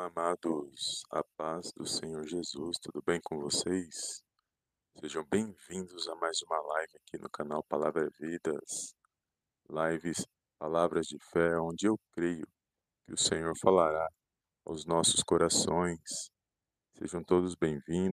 Amados, a paz do Senhor Jesus, tudo bem com vocês? Sejam bem-vindos a mais uma live aqui no canal Palavra Vidas, lives Palavras de Fé, onde eu creio que o Senhor falará aos nossos corações. Sejam todos bem-vindos.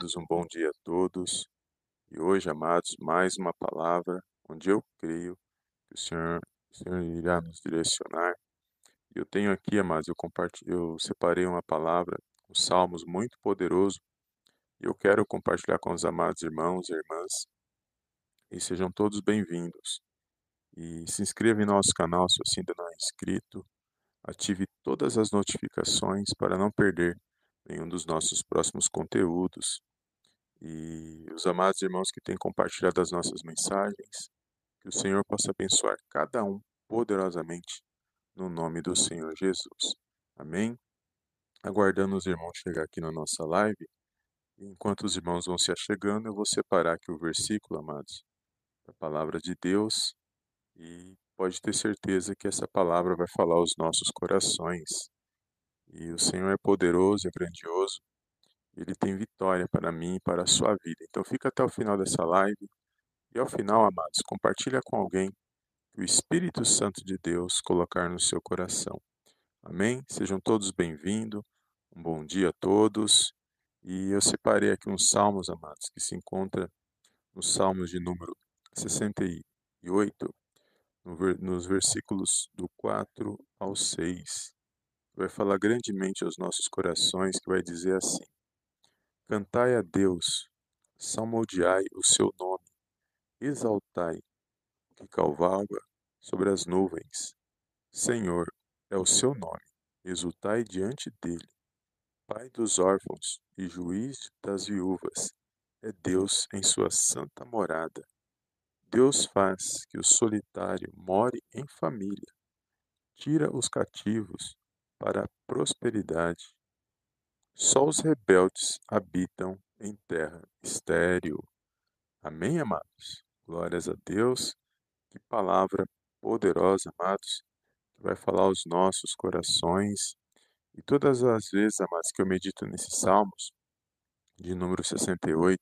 Um bom dia a todos. E hoje, amados, mais uma palavra onde eu creio que o Senhor, o Senhor irá nos direcionar. Eu tenho aqui, amados, eu, eu separei uma palavra, um Salmos muito poderoso, e eu quero compartilhar com os amados irmãos e irmãs. E sejam todos bem-vindos. E se inscreva em nosso canal se você ainda não é inscrito. Ative todas as notificações para não perder nenhum dos nossos próximos conteúdos e os amados irmãos que têm compartilhado as nossas mensagens, que o Senhor possa abençoar cada um poderosamente no nome do Senhor Jesus. Amém? Aguardando os irmãos chegar aqui na nossa live, enquanto os irmãos vão se achegando, eu vou separar aqui o versículo, amados, da palavra de Deus, e pode ter certeza que essa palavra vai falar aos nossos corações. E o Senhor é poderoso, é grandioso, ele tem vitória para mim e para a sua vida. Então fica até o final dessa live. E ao final, amados, compartilha com alguém que o Espírito Santo de Deus colocar no seu coração. Amém? Sejam todos bem-vindos. Um bom dia a todos. E eu separei aqui uns salmos, amados, que se encontra nos salmos de número 68, nos versículos do 4 ao 6. Vai falar grandemente aos nossos corações, que vai dizer assim: Cantai a Deus, salmodiai o seu nome, exaltai que cavalga sobre as nuvens. Senhor é o seu nome, exultai diante dele. Pai dos órfãos e juiz das viúvas, é Deus em sua santa morada. Deus faz que o solitário more em família, tira os cativos para a prosperidade só os rebeldes habitam em terra estéril. Amém, amados? Glórias a Deus. Que palavra poderosa, amados, que vai falar aos nossos corações. E todas as vezes, amados, que eu medito nesses salmos, de número 68,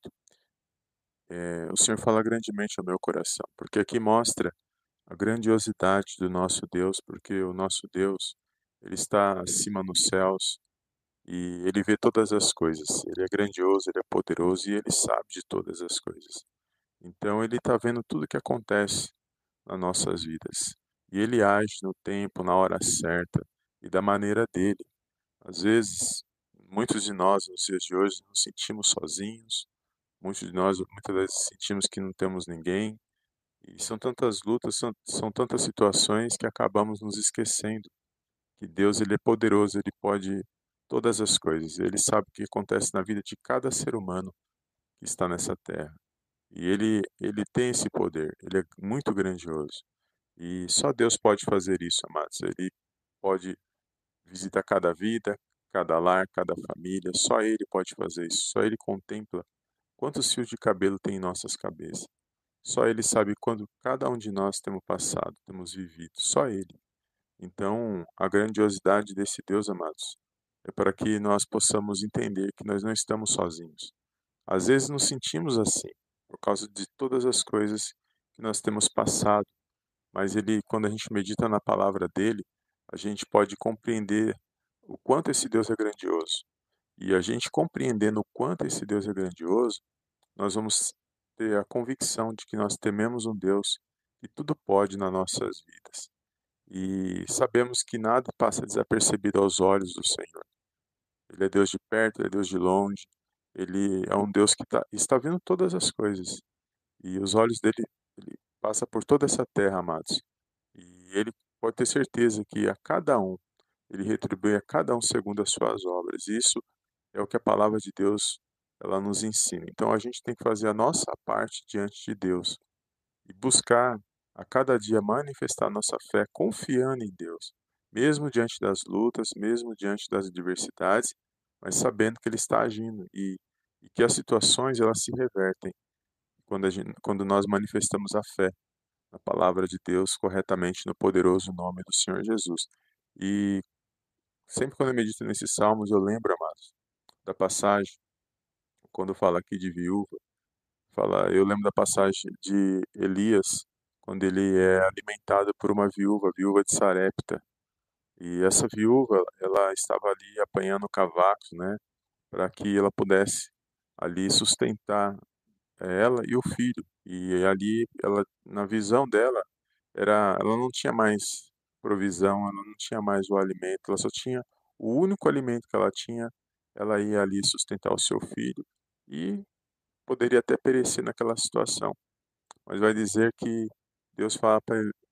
é, o Senhor fala grandemente ao meu coração, porque aqui mostra a grandiosidade do nosso Deus, porque o nosso Deus, ele está acima nos céus, e ele vê todas as coisas. Ele é grandioso, ele é poderoso e ele sabe de todas as coisas. Então ele está vendo tudo que acontece nas nossas vidas. E ele age no tempo, na hora certa e da maneira dele. Às vezes, muitos de nós nos dias de hoje nos sentimos sozinhos, muitos de nós muitas vezes sentimos que não temos ninguém. E são tantas lutas, são, são tantas situações que acabamos nos esquecendo que Deus ele é poderoso, ele pode todas as coisas. Ele sabe o que acontece na vida de cada ser humano que está nessa terra. E ele, ele tem esse poder, ele é muito grandioso. E só Deus pode fazer isso, amados. Ele pode visitar cada vida, cada lar, cada família. Só Ele pode fazer isso. Só Ele contempla quantos fios de cabelo tem em nossas cabeças. Só Ele sabe quando cada um de nós temos passado, temos vivido. Só Ele. Então, a grandiosidade desse Deus, amados, é para que nós possamos entender que nós não estamos sozinhos. Às vezes nos sentimos assim, por causa de todas as coisas que nós temos passado, mas ele, quando a gente medita na palavra dele, a gente pode compreender o quanto esse Deus é grandioso. E a gente compreendendo o quanto esse Deus é grandioso, nós vamos ter a convicção de que nós tememos um Deus que tudo pode nas nossas vidas. E sabemos que nada passa desapercebido aos olhos do Senhor. Ele é Deus de perto, ele é Deus de longe. Ele é um Deus que tá, está vendo todas as coisas. E os olhos dele ele passa por toda essa terra, amados. E ele pode ter certeza que a cada um ele retribui a cada um segundo as suas obras. Isso é o que a palavra de Deus ela nos ensina. Então a gente tem que fazer a nossa parte diante de Deus e buscar a cada dia manifestar nossa fé confiando em Deus, mesmo diante das lutas, mesmo diante das adversidades, mas sabendo que Ele está agindo e, e que as situações elas se revertem quando, gente, quando nós manifestamos a fé na palavra de Deus corretamente no poderoso nome do Senhor Jesus. E sempre quando eu medito nesses salmos, eu lembro, amados, da passagem, quando fala aqui de viúva, fala, eu lembro da passagem de Elias, quando ele é alimentado por uma viúva, viúva de Sarepta. E essa viúva, ela estava ali apanhando cavacos, né, para que ela pudesse ali sustentar ela e o filho. E ali, ela, na visão dela, era, ela não tinha mais provisão, ela não tinha mais o alimento, ela só tinha o único alimento que ela tinha, ela ia ali sustentar o seu filho e poderia até perecer naquela situação. Mas vai dizer que Deus fala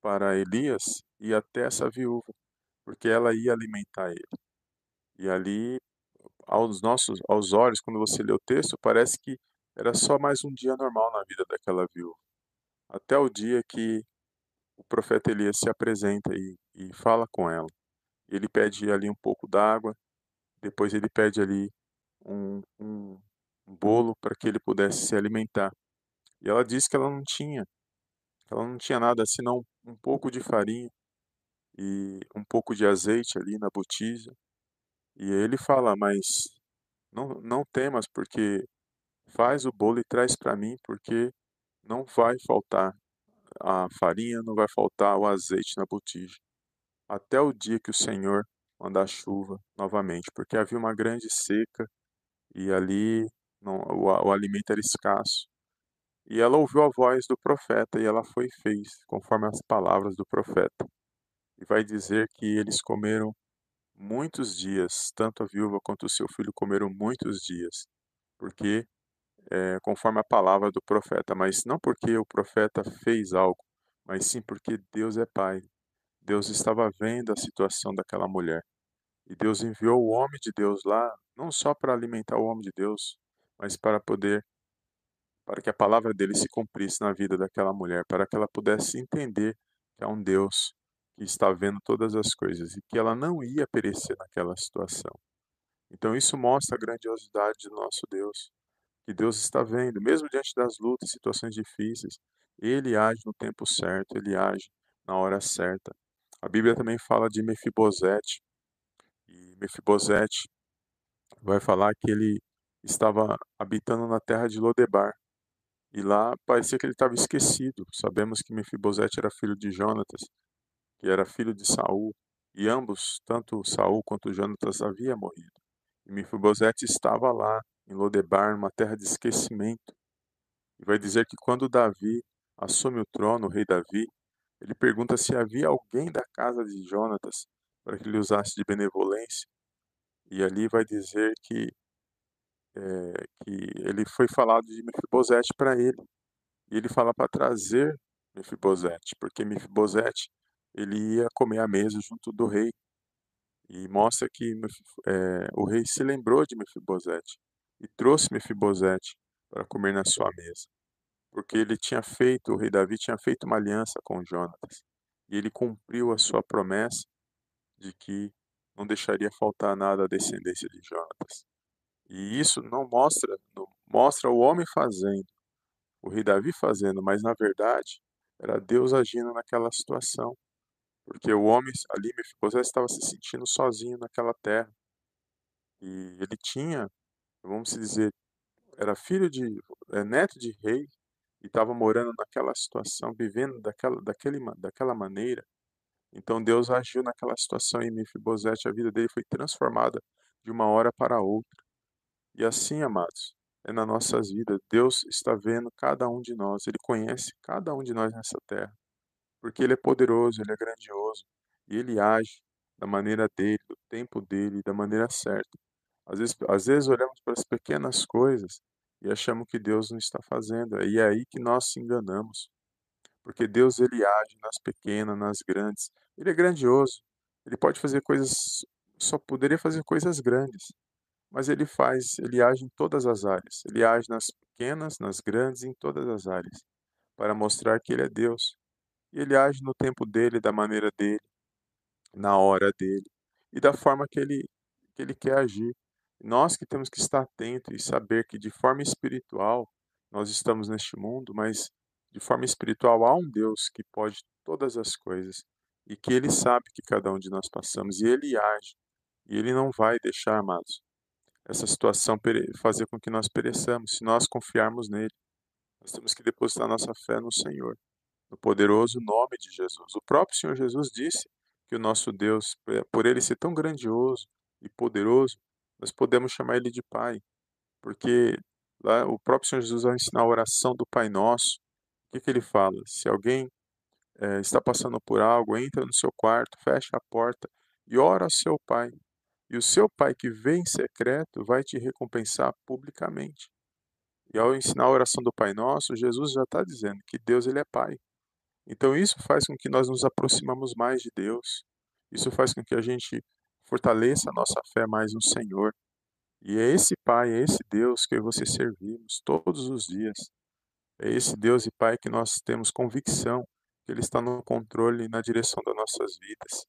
para Elias ir até essa viúva, porque ela ia alimentar ele. E ali, aos nossos, aos olhos, quando você lê o texto, parece que era só mais um dia normal na vida daquela viúva. Até o dia que o profeta Elias se apresenta e, e fala com ela. Ele pede ali um pouco d'água, depois ele pede ali um, um, um bolo para que ele pudesse se alimentar. E ela disse que ela não tinha, ela não tinha nada senão um pouco de farinha e um pouco de azeite ali na botija. E ele fala, mas não, não temas, porque Faz o bolo e traz para mim, porque não vai faltar a farinha, não vai faltar o azeite na botija, até o dia que o Senhor mandar chuva novamente, porque havia uma grande seca e ali não, o, o alimento era escasso. E ela ouviu a voz do profeta e ela foi e fez, conforme as palavras do profeta. E vai dizer que eles comeram muitos dias, tanto a viúva quanto o seu filho comeram muitos dias, porque é, conforme a palavra do profeta, mas não porque o profeta fez algo, mas sim porque Deus é Pai. Deus estava vendo a situação daquela mulher. E Deus enviou o homem de Deus lá, não só para alimentar o homem de Deus, mas para poder, para que a palavra dele se cumprisse na vida daquela mulher, para que ela pudesse entender que há um Deus que está vendo todas as coisas e que ela não ia perecer naquela situação. Então isso mostra a grandiosidade do nosso Deus que Deus está vendo, mesmo diante das lutas, situações difíceis, Ele age no tempo certo, Ele age na hora certa. A Bíblia também fala de Mefibosete, e Mefibosete vai falar que ele estava habitando na terra de Lodebar, e lá parecia que ele estava esquecido. Sabemos que Mefibosete era filho de Jonatas, que era filho de Saul, e ambos, tanto Saul quanto Jonatas, haviam morrido. E Mefibosete estava lá em Lodebar, uma terra de esquecimento. E vai dizer que quando Davi assume o trono, o rei Davi, ele pergunta se havia alguém da casa de Jonatas para que ele usasse de benevolência. E ali vai dizer que, é, que ele foi falado de Mefibosete para ele. E ele fala para trazer Mefibosete, porque Mefibosete ele ia comer à mesa junto do rei. E mostra que é, o rei se lembrou de Mefibosete e trouxe Mefibosete para comer na sua mesa, porque ele tinha feito, o rei Davi tinha feito uma aliança com Jonatas, e ele cumpriu a sua promessa de que não deixaria faltar nada à descendência de Jonatas. E isso não mostra, não mostra o homem fazendo, o rei Davi fazendo, mas na verdade era Deus agindo naquela situação, porque o homem ali, Mefibosete, estava se sentindo sozinho naquela terra. E ele tinha vamos dizer, era filho de, é, neto de rei e estava morando naquela situação, vivendo daquela, daquele, daquela maneira. Então Deus agiu naquela situação e Mefibosete, a vida dele foi transformada de uma hora para outra. E assim, amados, é nas nossas vidas. Deus está vendo cada um de nós, Ele conhece cada um de nós nessa terra, porque Ele é poderoso, Ele é grandioso e Ele age da maneira dele, do tempo dele, da maneira certa. Às vezes, às vezes olhamos para as pequenas coisas e achamos que Deus não está fazendo. E é aí que nós se enganamos. Porque Deus ele age nas pequenas, nas grandes. Ele é grandioso, Ele pode fazer coisas, só poderia fazer coisas grandes, mas ele faz, ele age em todas as áreas. Ele age nas pequenas, nas grandes, em todas as áreas, para mostrar que ele é Deus. E ele age no tempo dele, da maneira dele, na hora dele e da forma que ele que ele quer agir. Nós que temos que estar atentos e saber que de forma espiritual nós estamos neste mundo, mas de forma espiritual há um Deus que pode todas as coisas e que ele sabe que cada um de nós passamos e ele age. E ele não vai deixar, amados, essa situação fazer com que nós pereçamos, se nós confiarmos nele. Nós temos que depositar nossa fé no Senhor, no poderoso nome de Jesus. O próprio Senhor Jesus disse que o nosso Deus, por ele ser tão grandioso e poderoso, nós podemos chamar ele de Pai, porque lá o próprio Senhor Jesus, ao ensinar a oração do Pai Nosso, o que, que ele fala? Se alguém é, está passando por algo, entra no seu quarto, fecha a porta e ora ao seu Pai. E o seu Pai que vem em secreto vai te recompensar publicamente. E ao ensinar a oração do Pai Nosso, Jesus já está dizendo que Deus ele é Pai. Então isso faz com que nós nos aproximamos mais de Deus. Isso faz com que a gente fortaleça a nossa fé mais no Senhor. E é esse Pai, é esse Deus que você servimos todos os dias. É esse Deus e Pai que nós temos convicção que Ele está no controle e na direção das nossas vidas.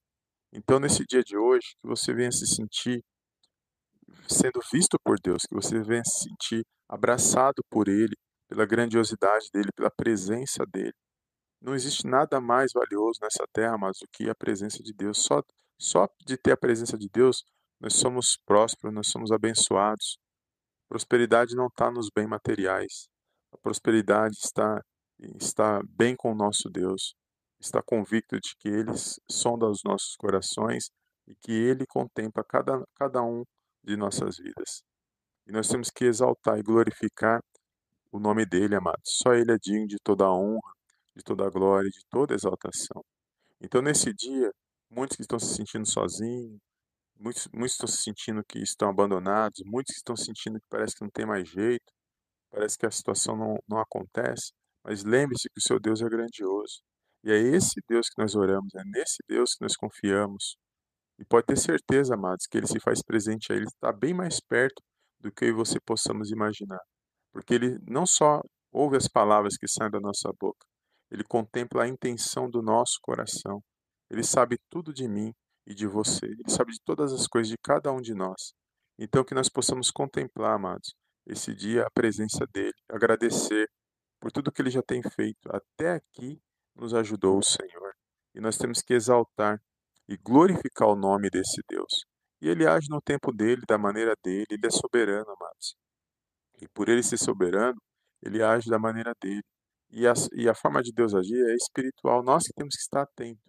Então, nesse dia de hoje, que você venha se sentir sendo visto por Deus, que você venha se sentir abraçado por Ele, pela grandiosidade dEle, pela presença dEle. Não existe nada mais valioso nessa terra, mas do que a presença de Deus. Só, só de ter a presença de Deus, nós somos prósperos, nós somos abençoados. Prosperidade não está nos bens materiais. A prosperidade está, está bem com o nosso Deus. Está convicto de que Ele sonda os nossos corações e que Ele contempla cada, cada um de nossas vidas. E nós temos que exaltar e glorificar o nome dEle, amados. Só Ele é digno de toda a honra, de toda glória, de toda exaltação. Então, nesse dia, muitos que estão se sentindo sozinhos, muitos, muitos estão se sentindo que estão abandonados, muitos que estão sentindo que parece que não tem mais jeito, parece que a situação não, não acontece, mas lembre-se que o seu Deus é grandioso. E é esse Deus que nós oramos, é nesse Deus que nós confiamos. E pode ter certeza, amados, que Ele se faz presente a Ele, está bem mais perto do que e você possamos imaginar. Porque Ele não só ouve as palavras que saem da nossa boca, ele contempla a intenção do nosso coração. Ele sabe tudo de mim e de você. Ele sabe de todas as coisas de cada um de nós. Então, que nós possamos contemplar, amados, esse dia, a presença dele, agradecer por tudo que ele já tem feito. Até aqui nos ajudou o Senhor. E nós temos que exaltar e glorificar o nome desse Deus. E ele age no tempo dele, da maneira dele, ele é soberano, amados. E por ele ser soberano, ele age da maneira dele. E a, e a forma de Deus agir é espiritual. Nós que temos que estar atentos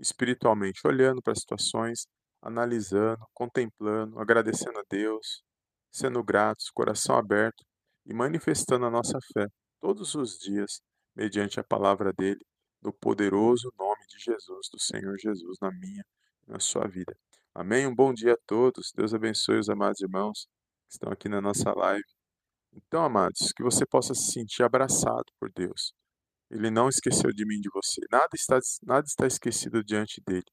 espiritualmente, olhando para as situações, analisando, contemplando, agradecendo a Deus, sendo gratos, coração aberto e manifestando a nossa fé todos os dias, mediante a palavra dele, no poderoso nome de Jesus, do Senhor Jesus, na minha e na sua vida. Amém? Um bom dia a todos. Deus abençoe os amados irmãos que estão aqui na nossa live. Então, amados, que você possa se sentir abraçado por Deus. Ele não esqueceu de mim de você. Nada está, nada está esquecido diante dele.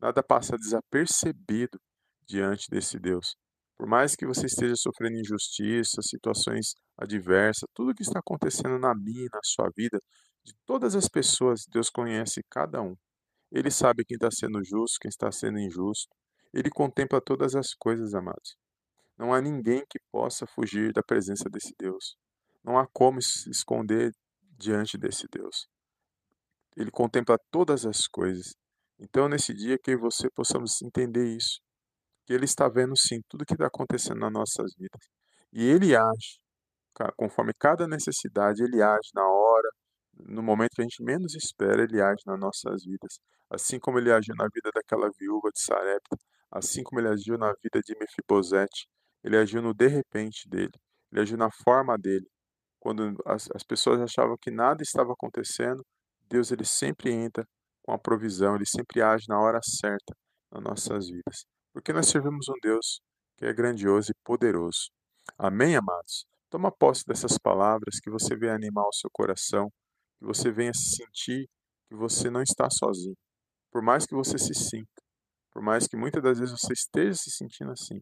Nada passa desapercebido diante desse Deus. Por mais que você esteja sofrendo injustiça, situações adversas, tudo que está acontecendo na minha e na sua vida, de todas as pessoas, Deus conhece cada um. Ele sabe quem está sendo justo, quem está sendo injusto. Ele contempla todas as coisas, amados. Não há ninguém que possa fugir da presença desse Deus. Não há como se esconder diante desse Deus. Ele contempla todas as coisas. Então, nesse dia, que você possamos entender isso. Que Ele está vendo, sim, tudo que está acontecendo nas nossas vidas. E Ele age, conforme cada necessidade, Ele age na hora, no momento que a gente menos espera, Ele age nas nossas vidas. Assim como Ele agiu na vida daquela viúva de Sarepta, assim como Ele agiu na vida de Mefibosete, ele agiu no de repente dele, ele agiu na forma dele. Quando as, as pessoas achavam que nada estava acontecendo, Deus ele sempre entra com a provisão, ele sempre age na hora certa nas nossas vidas. Porque nós servimos um Deus que é grandioso e poderoso. Amém, amados? Toma posse dessas palavras, que você venha animar o seu coração, que você venha sentir que você não está sozinho. Por mais que você se sinta, Por mais que muitas das vezes você esteja se sentindo assim,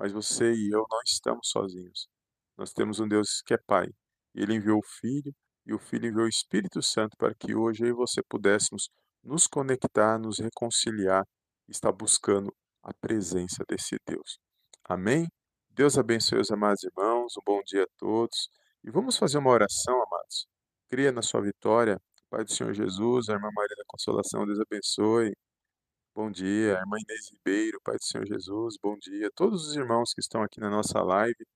mas você e eu não estamos sozinhos. Nós temos um Deus que é Pai, Ele enviou o Filho, e o Filho enviou o Espírito Santo para que hoje eu e você pudéssemos nos conectar, nos reconciliar, estar buscando a presença desse Deus. Amém? Deus abençoe os amados irmãos, um bom dia a todos. E vamos fazer uma oração, amados. Cria na sua vitória. Pai do Senhor Jesus, a irmã Maria da Consolação, Deus abençoe. Bom dia, irmã Inês Ribeiro, Pai do Senhor Jesus, bom dia. Todos os irmãos que estão aqui na nossa live,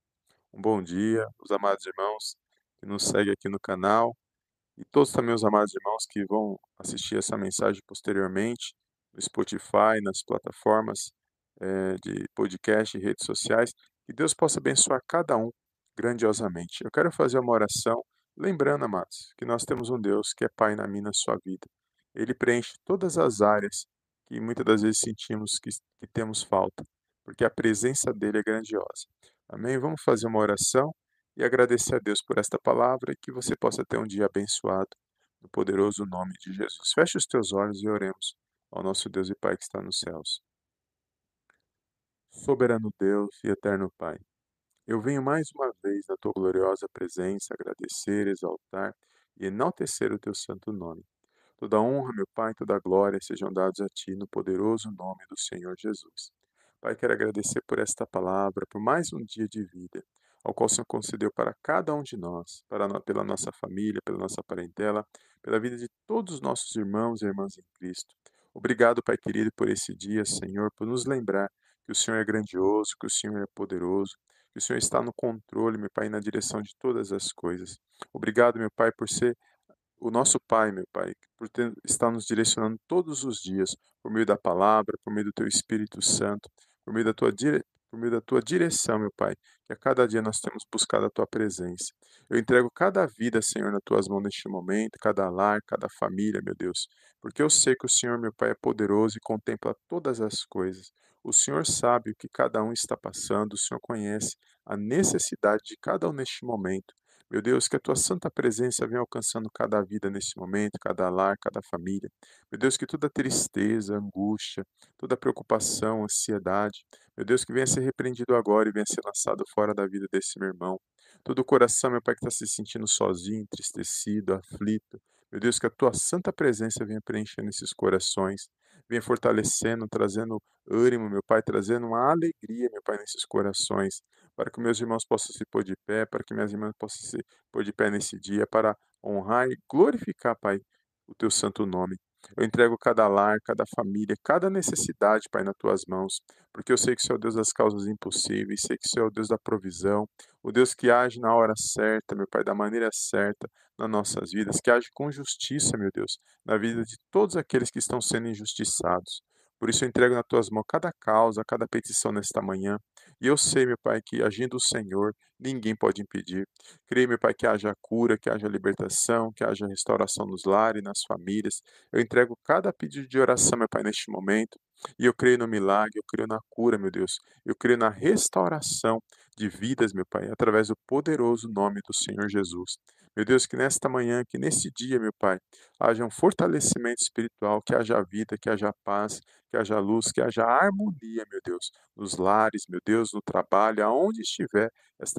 um bom dia. Os amados irmãos que nos seguem aqui no canal. E todos também os amados irmãos que vão assistir essa mensagem posteriormente no Spotify, nas plataformas é, de podcast e redes sociais. Que Deus possa abençoar cada um grandiosamente. Eu quero fazer uma oração, lembrando, amados, que nós temos um Deus que é Pai na minha na sua vida. Ele preenche todas as áreas que muitas das vezes sentimos que, que temos falta, porque a presença dele é grandiosa. Amém? Vamos fazer uma oração e agradecer a Deus por esta palavra e que você possa ter um dia abençoado no poderoso nome de Jesus. Feche os teus olhos e oremos ao nosso Deus e Pai que está nos céus. Soberano Deus e eterno Pai, eu venho mais uma vez na tua gloriosa presença agradecer, exaltar e enaltecer o teu santo nome. Toda honra, meu Pai, toda glória sejam dados a Ti no poderoso nome do Senhor Jesus. Pai, quero agradecer por esta palavra, por mais um dia de vida, ao qual o Senhor concedeu para cada um de nós, para, pela nossa família, pela nossa parentela, pela vida de todos os nossos irmãos e irmãs em Cristo. Obrigado, Pai querido, por esse dia, Senhor, por nos lembrar que o Senhor é grandioso, que o Senhor é poderoso, que o Senhor está no controle, meu Pai, na direção de todas as coisas. Obrigado, meu Pai, por ser o nosso Pai, meu Pai, por ter, estar nos direcionando todos os dias, por meio da palavra, por meio do Teu Espírito Santo, por meio da Tua, por meio da tua direção, meu Pai, que a cada dia nós temos buscado a Tua presença. Eu entrego cada vida, Senhor, nas Tuas mãos neste momento, cada lar, cada família, meu Deus, porque eu sei que o Senhor, meu Pai, é poderoso e contempla todas as coisas. O Senhor sabe o que cada um está passando, o Senhor conhece a necessidade de cada um neste momento. Meu Deus, que a tua santa presença venha alcançando cada vida nesse momento, cada lar, cada família. Meu Deus, que toda tristeza, angústia, toda preocupação, ansiedade, meu Deus, que venha ser repreendido agora e venha ser lançado fora da vida desse meu irmão. Todo o coração, meu Pai, que está se sentindo sozinho, entristecido, aflito. Meu Deus, que a tua santa presença venha preenchendo esses corações, venha fortalecendo, trazendo ânimo, meu Pai, trazendo uma alegria, meu Pai, nesses corações para que meus irmãos possam se pôr de pé, para que minhas irmãs possam se pôr de pé nesse dia, para honrar e glorificar, Pai, o teu santo nome. Eu entrego cada lar, cada família, cada necessidade, Pai, nas tuas mãos, porque eu sei que o Senhor é o Deus das causas impossíveis, sei que o Senhor é o Deus da provisão, o Deus que age na hora certa, meu Pai, da maneira certa nas nossas vidas, que age com justiça, meu Deus, na vida de todos aqueles que estão sendo injustiçados. Por isso eu entrego nas tuas mãos cada causa, cada petição nesta manhã. E eu sei, meu Pai, que agindo o Senhor, ninguém pode impedir. Creio, meu Pai, que haja cura, que haja libertação, que haja restauração nos lares, nas famílias. Eu entrego cada pedido de oração, meu Pai, neste momento. E eu creio no milagre, eu creio na cura, meu Deus. Eu creio na restauração de vidas, meu Pai, através do poderoso nome do Senhor Jesus. Meu Deus, que nesta manhã, que nesse dia, meu Pai, haja um fortalecimento espiritual, que haja vida, que haja paz, que haja luz, que haja harmonia, meu Deus, nos lares, meu Deus, no trabalho, aonde estiver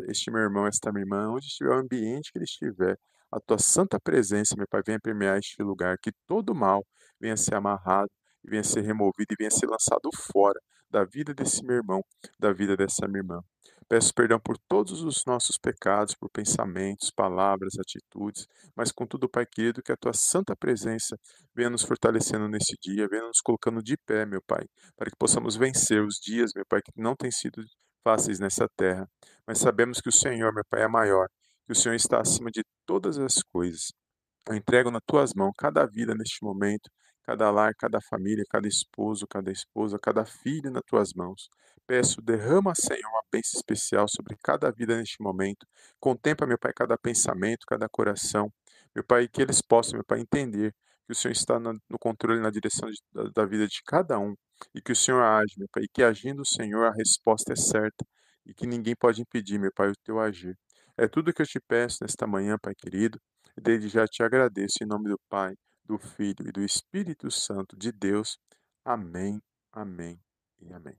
este meu irmão, esta minha irmã, onde estiver o ambiente que ele estiver, a tua santa presença, meu Pai, venha permear este lugar, que todo mal venha ser amarrado, venha ser removido e venha ser lançado fora da vida desse meu irmão, da vida dessa minha irmã. Peço perdão por todos os nossos pecados, por pensamentos, palavras, atitudes, mas contudo, Pai querido, que a tua santa presença venha nos fortalecendo nesse dia, venha nos colocando de pé, meu Pai, para que possamos vencer os dias, meu Pai, que não têm sido fáceis nessa terra, mas sabemos que o Senhor, meu Pai, é maior, que o Senhor está acima de todas as coisas. Eu entrego nas tuas mãos cada vida neste momento, cada lar, cada família, cada esposo, cada esposa, cada filho nas tuas mãos. Peço, derrama, Senhor, uma bênção especial sobre cada vida neste momento. Contempla, meu Pai, cada pensamento, cada coração. Meu Pai, que eles possam, meu Pai, entender que o Senhor está no controle, na direção de, da, da vida de cada um. E que o Senhor age, meu Pai, e que agindo o Senhor a resposta é certa. E que ninguém pode impedir, meu Pai, o teu agir. É tudo que eu te peço nesta manhã, Pai querido. E desde já te agradeço em nome do Pai, do Filho e do Espírito Santo de Deus. Amém, Amém e amém.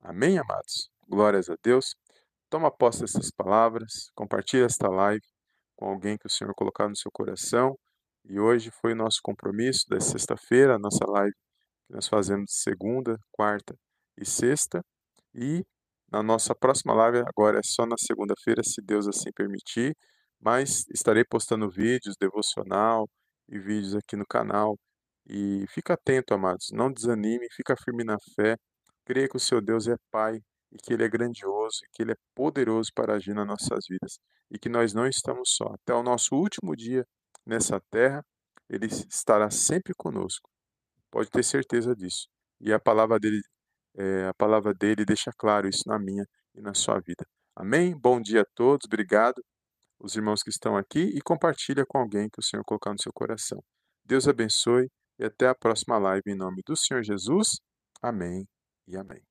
Amém, amados? Glórias a Deus. Toma posse dessas palavras, compartilhe esta live com alguém que o Senhor colocar no seu coração. E hoje foi o nosso compromisso da sexta-feira, a nossa live que nós fazemos de segunda, quarta e sexta. E na nossa próxima live, agora é só na segunda-feira, se Deus assim permitir, mas estarei postando vídeos, devocional e vídeos aqui no canal. E fica atento, amados, não desanime, fica firme na fé, creia que o seu Deus é Pai e que Ele é grandioso e que Ele é poderoso para agir nas nossas vidas e que nós não estamos só. Até o nosso último dia nessa terra, Ele estará sempre conosco. Pode ter certeza disso. E a palavra dele, é, a palavra dele deixa claro isso na minha e na sua vida. Amém? Bom dia a todos, obrigado, os irmãos que estão aqui, e compartilha com alguém que o Senhor colocar no seu coração. Deus abençoe e até a próxima live em nome do Senhor Jesus. Amém e amém.